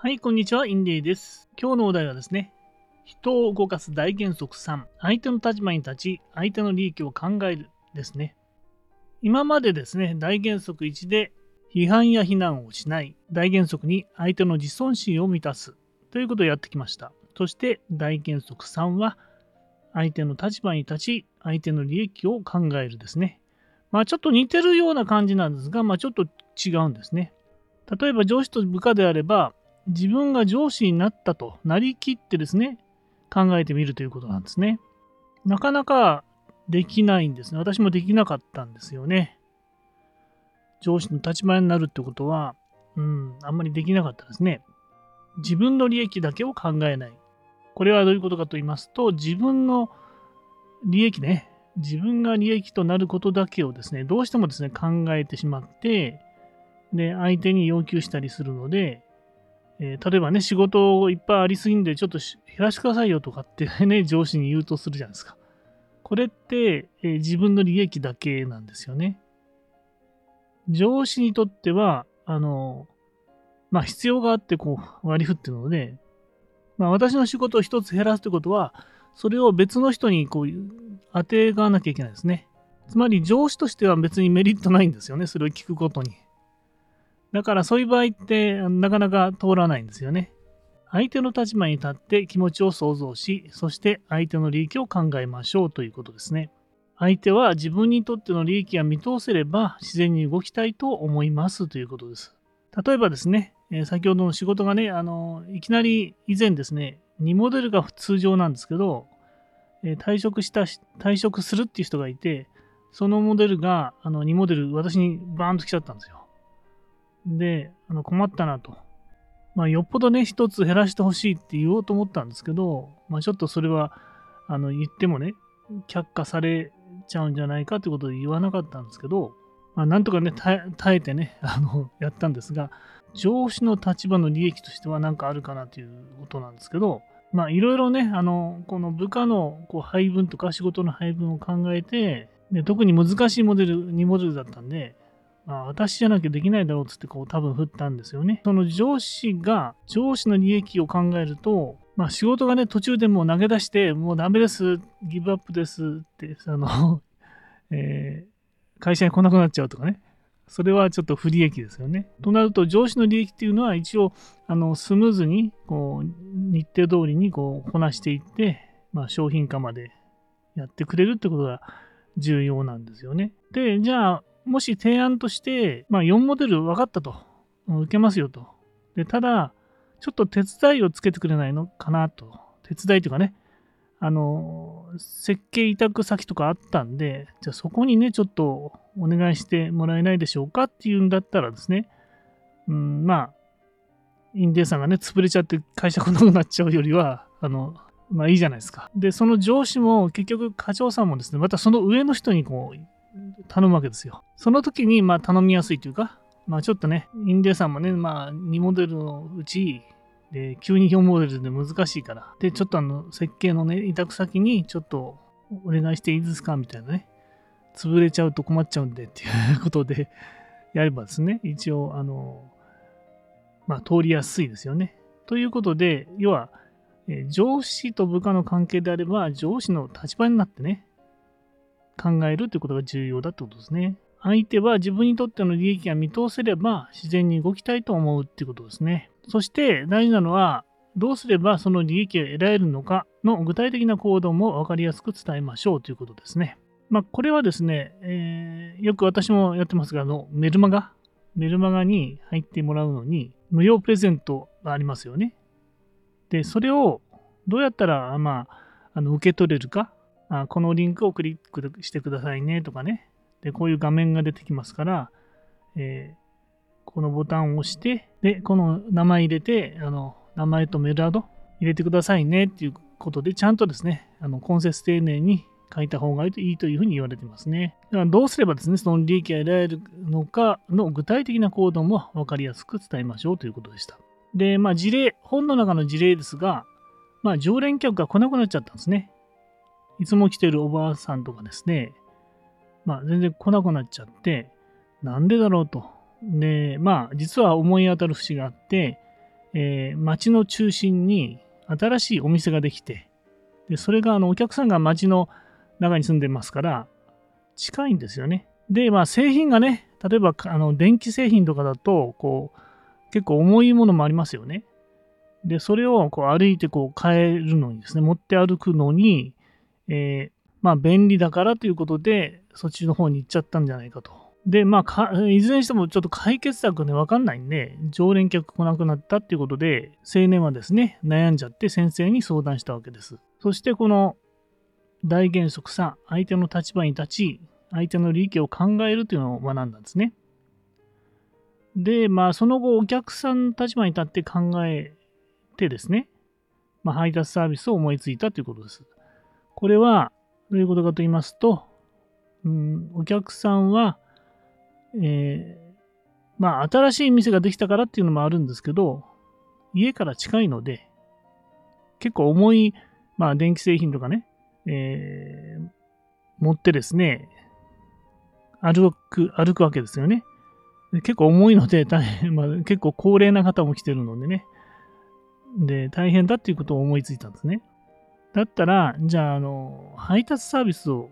はい、こんにちは、インディです。今日のお題はですね、人を動かす大原則3、相手の立場に立ち、相手の利益を考えるですね。今までですね、大原則1で、批判や非難をしない、大原則に相手の自尊心を満たすということをやってきました。そして大原則3は、相手の立場に立ち、相手の利益を考えるですね。まあちょっと似てるような感じなんですが、まあちょっと違うんですね。例えば上司と部下であれば、自分が上司になったとなりきってですね、考えてみるということなんですね。なかなかできないんですね。私もできなかったんですよね。上司の立場になるってことは、うん、あんまりできなかったですね。自分の利益だけを考えない。これはどういうことかと言いますと、自分の利益ね、自分が利益となることだけをですね、どうしてもですね、考えてしまって、で、相手に要求したりするので、えー、例えばね、仕事いっぱいありすぎんで、ちょっと減らしてくださいよとかってね、上司に言うとするじゃないですか。これって、えー、自分の利益だけなんですよね。上司にとっては、あの、まあ必要があってこう割り振ってるので、まあ私の仕事を一つ減らすってことは、それを別の人にこう当てがわなきゃいけないですね。つまり上司としては別にメリットないんですよね。それを聞くことに。だからそういう場合ってなかなか通らないんですよね。相手の立場に立って気持ちを想像し、そして相手の利益を考えましょうということですね。相手は自分にとっての利益が見通せれば自然に動きたいと思いますということです。例えばですね、先ほどの仕事がね、あの、いきなり以前ですね、2モデルが通常なんですけど、退職した、退職するっていう人がいて、そのモデルが、あの、2モデル、私にバーンと来ちゃったんですよ。で、あの困ったなと。まあ、よっぽどね、一つ減らしてほしいって言おうと思ったんですけど、まあ、ちょっとそれは、あの、言ってもね、却下されちゃうんじゃないかということで言わなかったんですけど、まあ、なんとかね、耐えてね、あの、やったんですが、上司の立場の利益としては何かあるかなということなんですけど、まあ、いろいろね、あの、この部下のこう配分とか仕事の配分を考えて、で特に難しいモデル、2モデルだったんで、あ、私じゃなきゃできないだろうっつってこう多分振ったんですよね。その上司が上司の利益を考えると、まあ、仕事がね途中でもう投げ出してもうダメですギブアップですってあの えー、会社に来なくなっちゃうとかねそれはちょっと不利益ですよね。となると上司の利益っていうのは一応あのスムーズにこう日程通りにこうこなしていって、まあ、商品化までやってくれるってことが重要なんですよね。で、じゃあもし提案として、まあ、4モデル分かったと。受けますよと。で、ただ、ちょっと手伝いをつけてくれないのかなと。手伝いというかね、あの、設計委託先とかあったんで、じゃあそこにね、ちょっとお願いしてもらえないでしょうかっていうんだったらですね、うん、まあ、インディさんがね、潰れちゃって会社来なくなっちゃうよりは、あの、まあいいじゃないですか。で、その上司も結局課長さんもですね、またその上の人にこう頼むわけですよ。その時に、まあ、頼みやすいというか、まあ、ちょっとね、インディアさんもね、まあ、2モデルのうち、で、急に4モデルで難しいから、で、ちょっとあの、設計のね、委託先に、ちょっと、お願いしていいですかみたいなね、潰れちゃうと困っちゃうんで、っていうことで、やればですね、一応、あの、まあ、通りやすいですよね。ということで、要は、上司と部下の関係であれば、上司の立場になってね、考えるということが重要だってことですね。相手は自分にとっての利益が見通せれば自然に動きたいと思うっていうことですね。そして大事なのはどうすればその利益を得られるのかの具体的な行動も分かりやすく伝えましょうということですね。まあ、これはですね、えー、よく私もやってますが、あのメルマガ、メルマガに入ってもらうのに無料プレゼントがありますよね。で、それをどうやったら、まあ、あの受け取れるかあこのリンクをクリックしてくださいねとかね。で、こういう画面が出てきますから、えー、このボタンを押して、で、この名前入れて、あの、名前とメールアド入れてくださいねっていうことで、ちゃんとですね、あの、根節丁寧に書いた方がいいというふうに言われてますね。だからどうすればですね、その利益が得られるのかの具体的な行動も分かりやすく伝えましょうということでした。で、まあ事例、本の中の事例ですが、まあ常連客が来なくなっちゃったんですね。いつも来てるおばあさんとかですね、まあ全然来なくなっちゃって、なんでだろうと。で、まあ実は思い当たる節があって、えー、町の中心に新しいお店ができて、でそれがあのお客さんが町の中に住んでますから、近いんですよね。で、まあ製品がね、例えばあの電気製品とかだと、こう、結構重いものもありますよね。で、それをこう歩いてこう買えるのにですね、持って歩くのに、えー、まあ便利だからということで、そっちの方に行っちゃったんじゃないかと。で、まあいずれにしてもちょっと解決策ね、わかんないんで、常連客来なくなったっていうことで、青年はですね、悩んじゃって先生に相談したわけです。そしてこの大原則3、相手の立場に立ち、相手の利益を考えるというのを学んだんですね。で、まあその後お客さんの立場に立って考えてですね、まあ、配達サービスを思いついたということです。これはどういうことかと言いますと、うん、お客さんは、えー、まあ、新しい店ができたからっていうのもあるんですけど、家から近いので、結構重い、まあ、電気製品とかね、えー、持ってですね、歩く、歩くわけですよね。結構重いので、大変、まあ、結構高齢な方も来てるのでね。で、大変だっていうことを思いついたんですね。だったら、じゃあ、あの、配達サービスを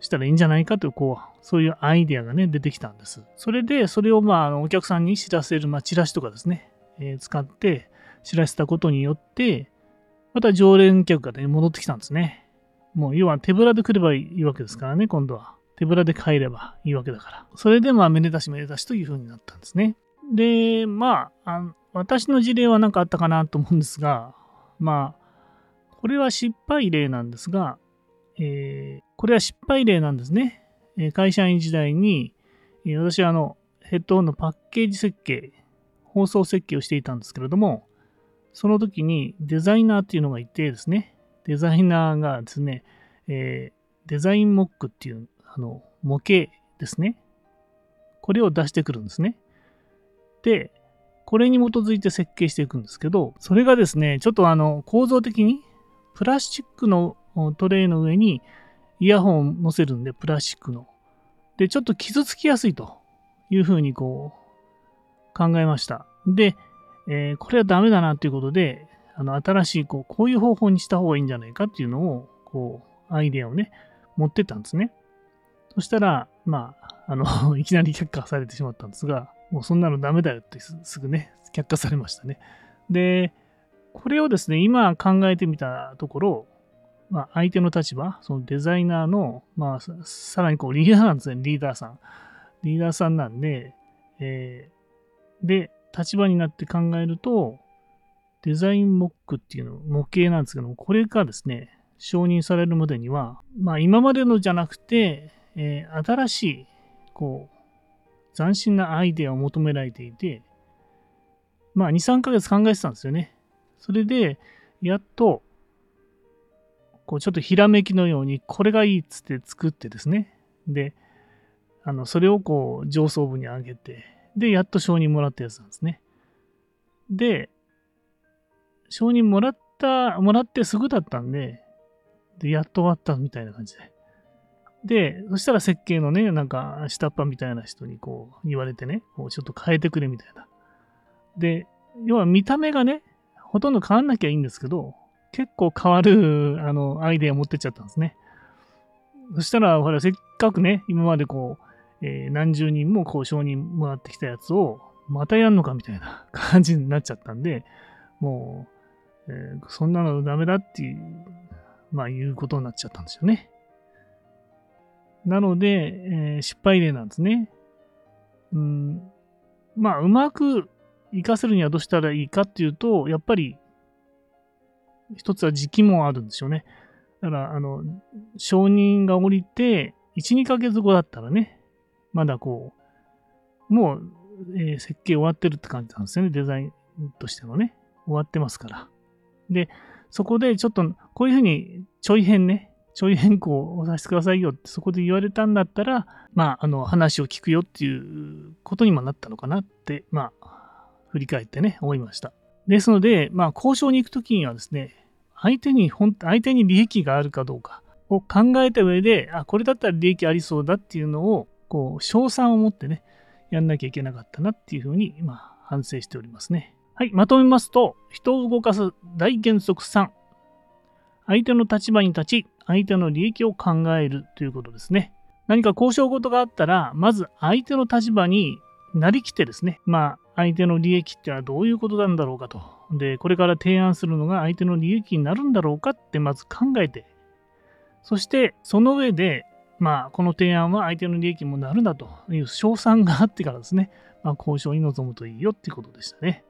したらいいんじゃないかという、こう、そういうアイデアがね、出てきたんです。それで、それを、まあ、お客さんに知らせる、まあ、チラシとかですね、えー、使って知らせたことによって、また常連客がね、戻ってきたんですね。もう、要は手ぶらで来ればいいわけですからね、今度は。手ぶらで帰ればいいわけだから。それで、まあ、めでたしめでたしという風になったんですね。で、まあ、あ私の事例は何かあったかなと思うんですが、まあ、これは失敗例なんですが、えー、これは失敗例なんですね。え会社員時代に、え私はあのヘッドホンのパッケージ設計、放送設計をしていたんですけれども、その時にデザイナーっていうのがいてですね、デザイナーがですね、えー、デザインモックっていうあの模型ですね。これを出してくるんですね。で、これに基づいて設計していくんですけど、それがですね、ちょっとあの構造的にプラスチックのトレイの上にイヤホンを載せるんで、プラスチックの。で、ちょっと傷つきやすいというふうにこう考えました。で、えー、これはダメだなということで、あの新しいこうこういう方法にした方がいいんじゃないかっていうのを、こう、アイデアをね、持ってったんですね。そしたら、まあ、あの いきなり却下されてしまったんですが、もうそんなのダメだよってすぐね、却下されましたね。で、これをですね、今考えてみたところ、まあ、相手の立場、そのデザイナーの、まあ、さらにこうリーダーなんですね、リーダーさん。リーダーさんなんで、えー、で、立場になって考えると、デザインモックっていうの、模型なんですけども、これがですね、承認されるまでには、まあ、今までのじゃなくて、えー、新しい、こう、斬新なアイデアを求められていて、まあ、2、3ヶ月考えてたんですよね。それで、やっと、こうちょっとひらめきのように、これがいいっつって作ってですね。で、あの、それをこう上層部に上げて、で、やっと承認もらったやつなんですね。で、承認もらった、もらってすぐだったんで、で、やっと終わったみたいな感じで。で、そしたら設計のね、なんか下っ端みたいな人にこう言われてね、こうちょっと変えてくれみたいな。で、要は見た目がね、ほとんど変わんなきゃいいんですけど、結構変わる あのアイデア持ってっちゃったんですね。そしたら、ほら、せっかくね、今までこう、えー、何十人もこう承認もらってきたやつを、またやんのかみたいな 感じになっちゃったんで、もう、えー、そんなのダメだっていう、まあ、いうことになっちゃったんですよね。なので、えー、失敗例なんですね。うん、まあ、うまく活かせるにはどうしたらいいかっていうと、やっぱり、一つは時期もあるんですよね。だから、あの、承認が降りて、1、2ヶ月後だったらね、まだこう、もう、えー、設計終わってるって感じなんですよね、デザインとしてのね。終わってますから。で、そこでちょっと、こういうふうにちょい変ね、ちょい変更をさせてくださいよってそこで言われたんだったら、まあ、あの、話を聞くよっていうことにもなったのかなって、まあ、振り返ってね、思いました。ですので、まあ、交渉に行くときにはですね、相手に本、相手に利益があるかどうかを考えた上で、あ、これだったら利益ありそうだっていうのを、こう、賞賛を持ってね、やんなきゃいけなかったなっていうふうに、まあ、反省しておりますね。はい、まとめますと、人を動かす大原則3。相手の立場に立ち、相手の利益を考えるということですね。何か交渉事があったら、まず相手の立場になりきってですね、まあ、相手の利益ってのはどういうことなんだろうかと。で、これから提案するのが相手の利益になるんだろうかってまず考えて、そしてその上で、まあ、この提案は相手の利益にもなるんだという賞賛があってからですね、まあ、交渉に臨むといいよっていうことでしたね。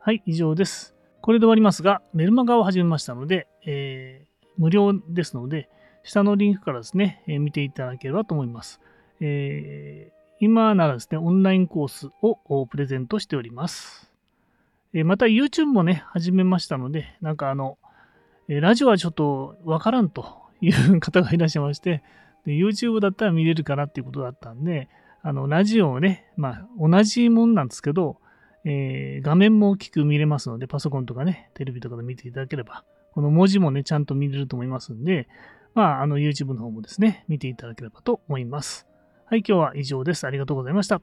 はい、以上です。これで終わりますが、メルマガを始めましたので、えー、無料ですので、下のリンクからですね、えー、見ていただければと思います。えー、今ならですね、オンラインコースをプレゼントしております。また YouTube もね、始めましたので、なんかあの、ラジオはちょっとわからんという方がいらっしゃいまして、YouTube だったら見れるかなっていうことだったんで、あの、ラジオをね、まあ、同じもんなんですけど、えー、画面も大きく見れますので、パソコンとかね、テレビとかで見ていただければ、この文字もね、ちゃんと見れると思いますんで、まあ、あの、YouTube の方もですね、見ていただければと思います。はい、今日は以上です。ありがとうございました。